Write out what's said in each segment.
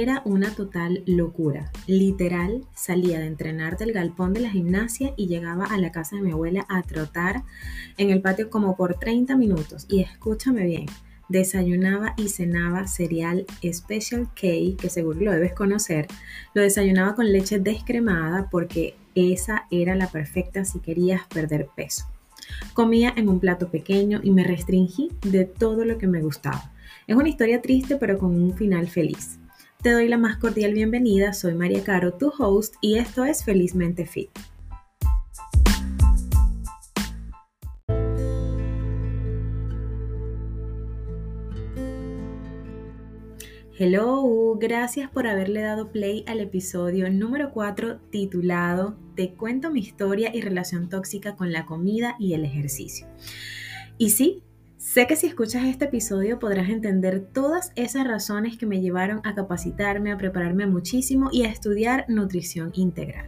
era una total locura. Literal, salía de entrenar del galpón de la gimnasia y llegaba a la casa de mi abuela a trotar en el patio como por 30 minutos. Y escúchame bien, desayunaba y cenaba cereal Special K, que seguro lo debes conocer. Lo desayunaba con leche descremada porque esa era la perfecta si querías perder peso. Comía en un plato pequeño y me restringí de todo lo que me gustaba. Es una historia triste pero con un final feliz. Te doy la más cordial bienvenida, soy María Caro, tu host, y esto es Felizmente Fit. Hello, gracias por haberle dado play al episodio número 4 titulado Te cuento mi historia y relación tóxica con la comida y el ejercicio. Y sí, Sé que si escuchas este episodio podrás entender todas esas razones que me llevaron a capacitarme, a prepararme muchísimo y a estudiar nutrición integral.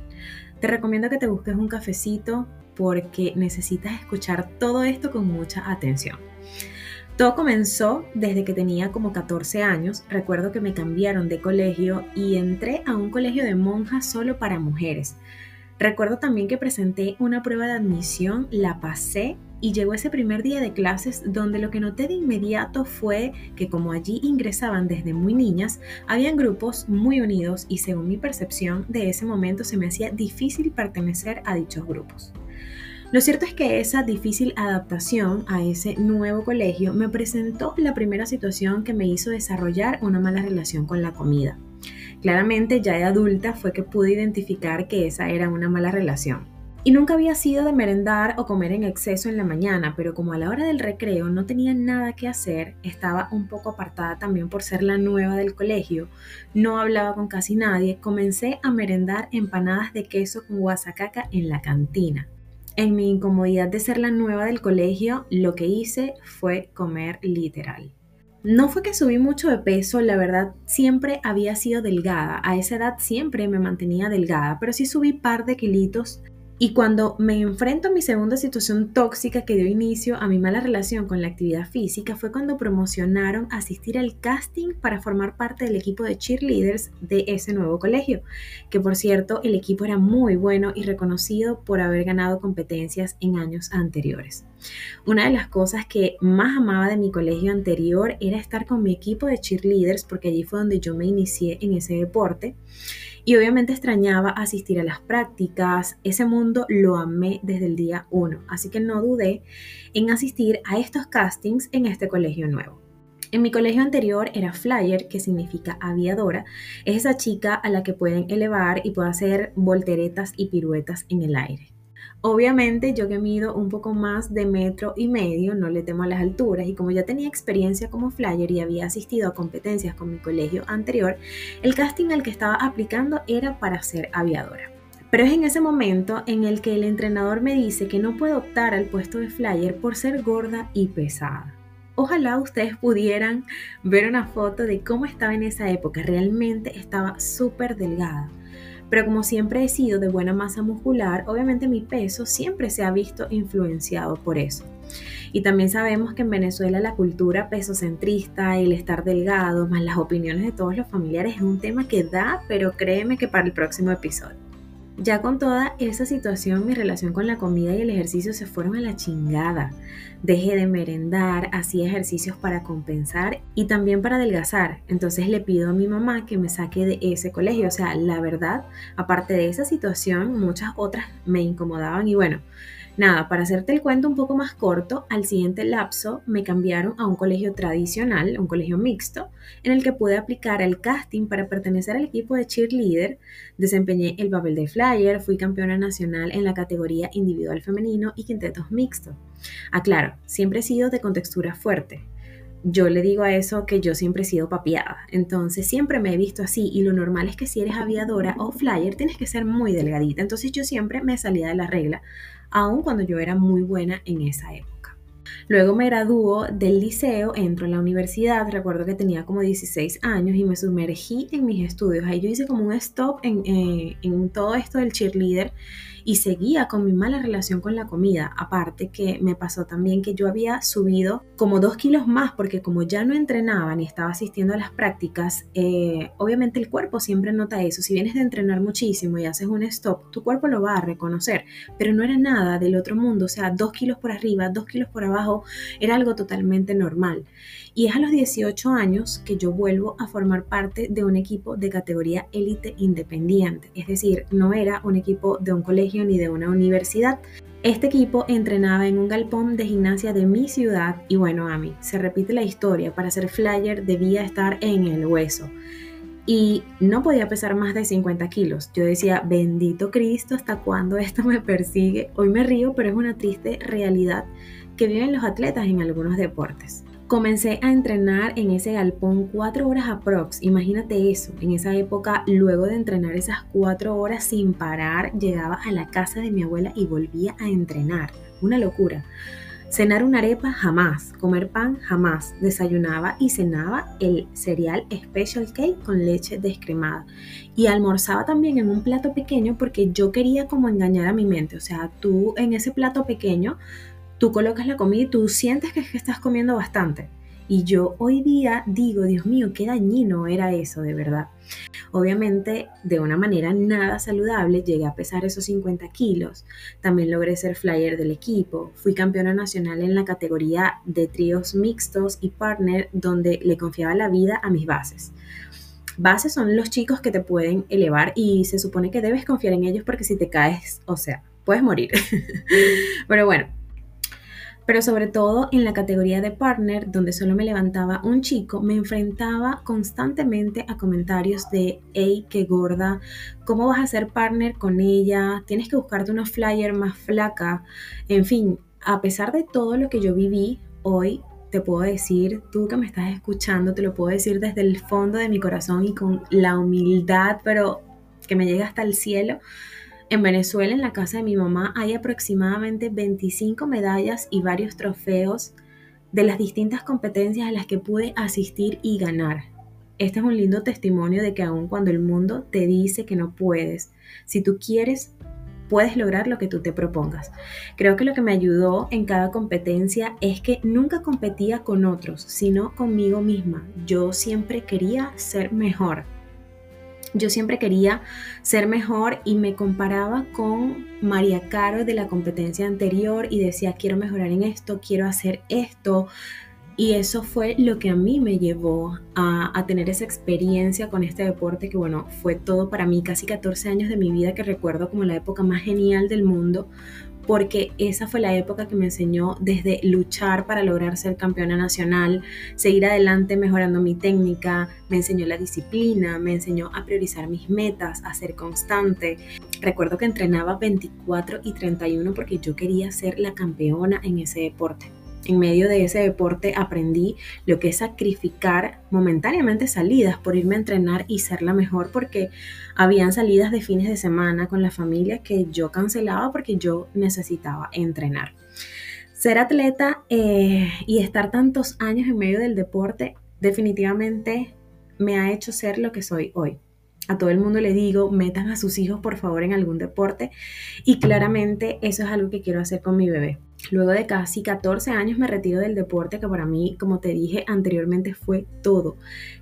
Te recomiendo que te busques un cafecito porque necesitas escuchar todo esto con mucha atención. Todo comenzó desde que tenía como 14 años. Recuerdo que me cambiaron de colegio y entré a un colegio de monjas solo para mujeres. Recuerdo también que presenté una prueba de admisión, la pasé y llegó ese primer día de clases donde lo que noté de inmediato fue que como allí ingresaban desde muy niñas, habían grupos muy unidos y según mi percepción de ese momento se me hacía difícil pertenecer a dichos grupos. Lo cierto es que esa difícil adaptación a ese nuevo colegio me presentó la primera situación que me hizo desarrollar una mala relación con la comida. Claramente ya de adulta fue que pude identificar que esa era una mala relación. Y nunca había sido de merendar o comer en exceso en la mañana, pero como a la hora del recreo no tenía nada que hacer, estaba un poco apartada también por ser la nueva del colegio, no hablaba con casi nadie, comencé a merendar empanadas de queso con guasacaca en la cantina. En mi incomodidad de ser la nueva del colegio, lo que hice fue comer literal. No fue que subí mucho de peso, la verdad siempre había sido delgada, a esa edad siempre me mantenía delgada, pero sí subí par de kilitos y cuando me enfrento a mi segunda situación tóxica que dio inicio a mi mala relación con la actividad física fue cuando promocionaron asistir al casting para formar parte del equipo de cheerleaders de ese nuevo colegio, que por cierto el equipo era muy bueno y reconocido por haber ganado competencias en años anteriores. Una de las cosas que más amaba de mi colegio anterior era estar con mi equipo de cheerleaders porque allí fue donde yo me inicié en ese deporte y obviamente extrañaba asistir a las prácticas, ese mundo lo amé desde el día uno, así que no dudé en asistir a estos castings en este colegio nuevo. En mi colegio anterior era flyer, que significa aviadora, es esa chica a la que pueden elevar y puede hacer volteretas y piruetas en el aire. Obviamente yo que mido un poco más de metro y medio, no le temo a las alturas y como ya tenía experiencia como flyer y había asistido a competencias con mi colegio anterior, el casting al que estaba aplicando era para ser aviadora. Pero es en ese momento en el que el entrenador me dice que no puedo optar al puesto de flyer por ser gorda y pesada. Ojalá ustedes pudieran ver una foto de cómo estaba en esa época. Realmente estaba súper delgada. Pero como siempre he sido de buena masa muscular, obviamente mi peso siempre se ha visto influenciado por eso. Y también sabemos que en Venezuela la cultura pesocentrista, el estar delgado, más las opiniones de todos los familiares es un tema que da, pero créeme que para el próximo episodio. Ya con toda esa situación, mi relación con la comida y el ejercicio se fueron a la chingada. Dejé de merendar, hacía ejercicios para compensar y también para adelgazar. Entonces le pido a mi mamá que me saque de ese colegio. O sea, la verdad, aparte de esa situación, muchas otras me incomodaban y bueno, Nada, para hacerte el cuento un poco más corto, al siguiente lapso me cambiaron a un colegio tradicional, un colegio mixto, en el que pude aplicar el casting para pertenecer al equipo de cheerleader, desempeñé el papel de flyer, fui campeona nacional en la categoría individual femenino y quintetos mixto. Aclaro, siempre he sido de contextura fuerte, yo le digo a eso que yo siempre he sido papiada. Entonces siempre me he visto así y lo normal es que si eres aviadora o flyer tienes que ser muy delgadita. Entonces yo siempre me salía de la regla, aun cuando yo era muy buena en esa época. Luego me graduó del liceo, entro a la universidad, recuerdo que tenía como 16 años y me sumergí en mis estudios. Ahí yo hice como un stop en, eh, en todo esto del cheerleader y seguía con mi mala relación con la comida. Aparte que me pasó también que yo había subido como dos kilos más porque como ya no entrenaba ni estaba asistiendo a las prácticas, eh, obviamente el cuerpo siempre nota eso. Si vienes de entrenar muchísimo y haces un stop, tu cuerpo lo va a reconocer, pero no era nada del otro mundo, o sea, dos kilos por arriba, dos kilos por abajo, era algo totalmente normal. Y es a los 18 años que yo vuelvo a formar parte de un equipo de categoría élite independiente, es decir, no era un equipo de un colegio ni de una universidad. Este equipo entrenaba en un galpón de gimnasia de mi ciudad y bueno, a mí se repite la historia, para ser flyer debía estar en el hueso y no podía pesar más de 50 kilos. Yo decía, bendito Cristo, ¿hasta cuándo esto me persigue? Hoy me río, pero es una triste realidad que viven los atletas en algunos deportes. Comencé a entrenar en ese galpón cuatro horas aprox. Imagínate eso. En esa época, luego de entrenar esas cuatro horas sin parar, llegaba a la casa de mi abuela y volvía a entrenar. Una locura. Cenar una arepa jamás, comer pan jamás. Desayunaba y cenaba el cereal Special Cake con leche descremada. Y almorzaba también en un plato pequeño porque yo quería como engañar a mi mente. O sea, tú en ese plato pequeño tú colocas la comida y tú sientes que, estás comiendo bastante. Y yo hoy día digo, Dios mío, qué dañino era eso de verdad. Obviamente, de una manera nada saludable, llegué a pesar esos 50 kilos. También logré ser flyer del equipo. Fui campeona nacional en la categoría de tríos mixtos y partner, donde le confiaba la vida a mis bases. Bases son los chicos que te pueden elevar y se supone que debes confiar en ellos porque si te caes, o sea, puedes morir. Pero bueno, pero sobre todo en la categoría de partner, donde solo me levantaba un chico, me enfrentaba constantemente a comentarios de, hey, qué gorda, ¿cómo vas a ser partner con ella? Tienes que buscarte una flyer más flaca. En fin, a pesar de todo lo que yo viví hoy, te puedo decir, tú que me estás escuchando, te lo puedo decir desde el fondo de mi corazón y con la humildad, pero que me llega hasta el cielo en Venezuela, en la casa de mi mamá, hay aproximadamente 25 medallas y varios trofeos de las distintas competencias a las que pude asistir y ganar. Este es un lindo testimonio de que aun cuando el mundo te dice que no puedes, si tú quieres, puedes lograr lo que tú te propongas. Creo que lo que me ayudó en cada competencia es que nunca competía con otros, sino conmigo misma. Yo siempre quería ser mejor. Yo siempre quería ser mejor y me comparaba con María Caro de la competencia anterior y decía, quiero mejorar en esto, quiero hacer esto. Y eso fue lo que a mí me llevó a, tener esa experiencia con este deporte que, bueno, fue todo para mí, casi 14 años de mi vida que recuerdo como la época más genial del mundo, porque esa fue la época que me enseñó desde luchar para lograr ser campeona nacional, seguir adelante mejorando mi técnica, me enseñó la disciplina, me enseñó a priorizar mis metas, a ser constante. Recuerdo que entrenaba 24 y 31 porque yo quería ser la campeona en ese deporte en medio de ese deporte aprendí lo que es sacrificar momentáneamente salidas por irme a entrenar y ser la mejor porque habían salidas de fines de semana con la familia que yo cancelaba porque yo necesitaba entrenar. Ser atleta eh, y estar tantos años en medio del deporte definitivamente me ha hecho ser lo que soy hoy. A todo el mundo le digo, metan a sus hijos por favor en algún deporte y claramente eso es algo que quiero hacer con mi bebé. Luego de casi 14 años me retiro del deporte que para mí, como te dije anteriormente, fue todo.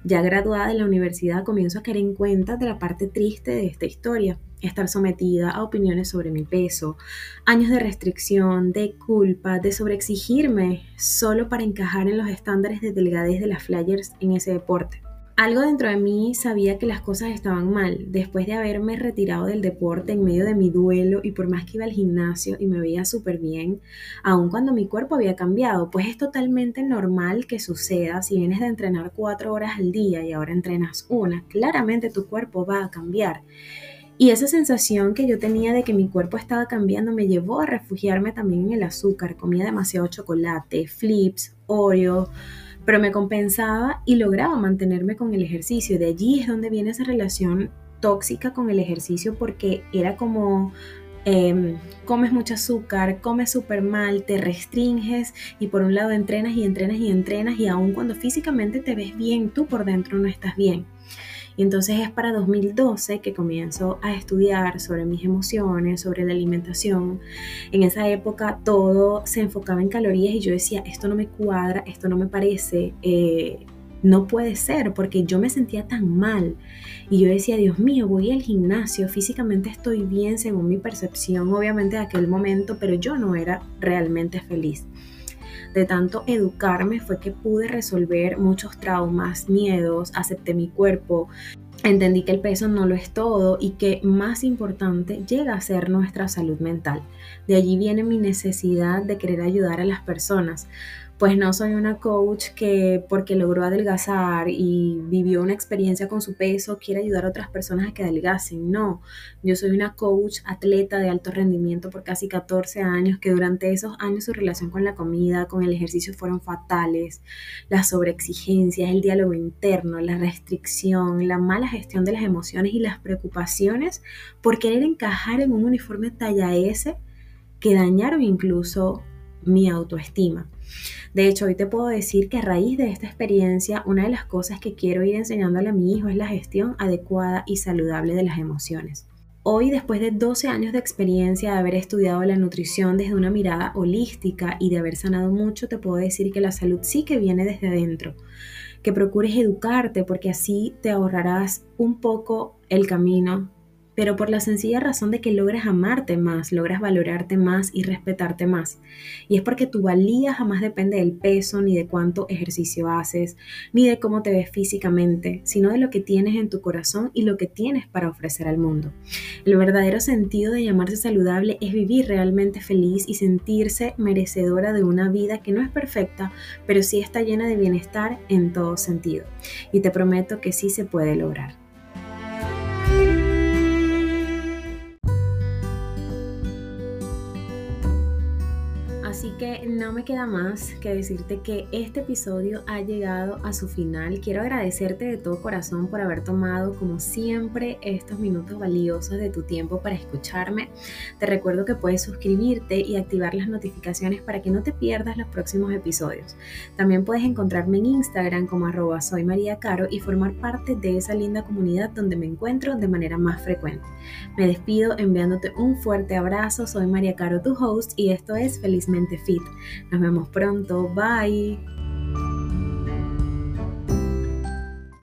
Ya graduada de la universidad comienzo a caer en cuenta de la parte triste de esta historia, estar sometida a opiniones sobre mi peso, años de restricción, de culpa, de sobreexigirme solo para encajar en los estándares de delgadez de las flyers en ese deporte. Algo dentro de mí sabía que las cosas estaban mal. Después de haberme retirado del deporte en medio de mi duelo y por más que iba al gimnasio y me veía súper bien, aun cuando mi cuerpo había cambiado, pues es totalmente normal que suceda si vienes de entrenar cuatro horas al día y ahora entrenas una. Claramente tu cuerpo va a cambiar. Y esa sensación que yo tenía de que mi cuerpo estaba cambiando me llevó a refugiarme también en el azúcar. Comía demasiado chocolate, flips, Oreo pero me compensaba y lograba mantenerme con el ejercicio. De allí es donde viene esa relación tóxica con el ejercicio porque era como em, comes mucho azúcar, comes súper mal, te restringes y por un lado entrenas y entrenas y entrenas y aun cuando físicamente te ves bien, tú por dentro no estás bien. Y entonces es para 2012 que comienzo a estudiar sobre mis emociones, sobre la alimentación. En esa época todo se enfocaba en calorías y yo decía, esto no me cuadra, esto no me parece. Eh, no puede ser porque yo me sentía tan mal y yo decía, Dios mío, voy al gimnasio, físicamente estoy bien según mi percepción, obviamente de aquel momento, pero yo no era realmente feliz. De tanto educarme fue que pude resolver muchos traumas, miedos, acepté mi cuerpo, entendí que el peso no lo es todo y que más importante llega a ser nuestra salud mental. De allí viene mi necesidad de querer ayudar a las personas, pues no soy una coach que porque logró adelgazar y vivió una experiencia con su peso quiere ayudar a otras personas a que adelgacen. No, yo soy una coach atleta de alto rendimiento por casi 14 años que durante esos años su relación con la comida, con el ejercicio fueron fatales. Las sobreexigencias, el diálogo interno, la restricción, la mala gestión de las emociones y las preocupaciones por querer encajar en un uniforme talla S que dañaron incluso mi autoestima. De hecho, hoy te puedo decir que a raíz de esta experiencia, una de las cosas que quiero ir enseñándole a mi hijo es la gestión adecuada y saludable de las emociones. Hoy, después de 12 años de experiencia de haber estudiado la nutrición desde una mirada holística y de haber sanado mucho, te puedo decir que la salud sí que viene desde adentro. Que procures educarte porque así te ahorrarás un poco el camino pero por la sencilla razón de que logras amarte más, logras valorarte más y respetarte más. Y es porque tu valía jamás depende del peso, ni de cuánto ejercicio haces, ni de cómo te ves físicamente, sino de lo que tienes en tu corazón y lo que tienes para ofrecer al mundo. El verdadero sentido de llamarse saludable es vivir realmente feliz y sentirse merecedora de una vida que no es perfecta, pero sí está llena de bienestar en todo sentido. Y te prometo que sí se puede lograr. Así que no me queda más que decirte que este episodio ha llegado a su final. Quiero agradecerte de todo corazón por haber tomado, como siempre, estos minutos valiosos de tu tiempo para escucharme. Te recuerdo que puedes suscribirte y activar las notificaciones para que no te pierdas los próximos episodios. También puedes encontrarme en Instagram como arroba soy María Caro y formar parte de esa linda comunidad donde me encuentro de manera más frecuente. Me despido enviándote un fuerte abrazo. Soy María Caro, tu host, y esto es Felizmente Fit. Nos vemos pronto. Bye.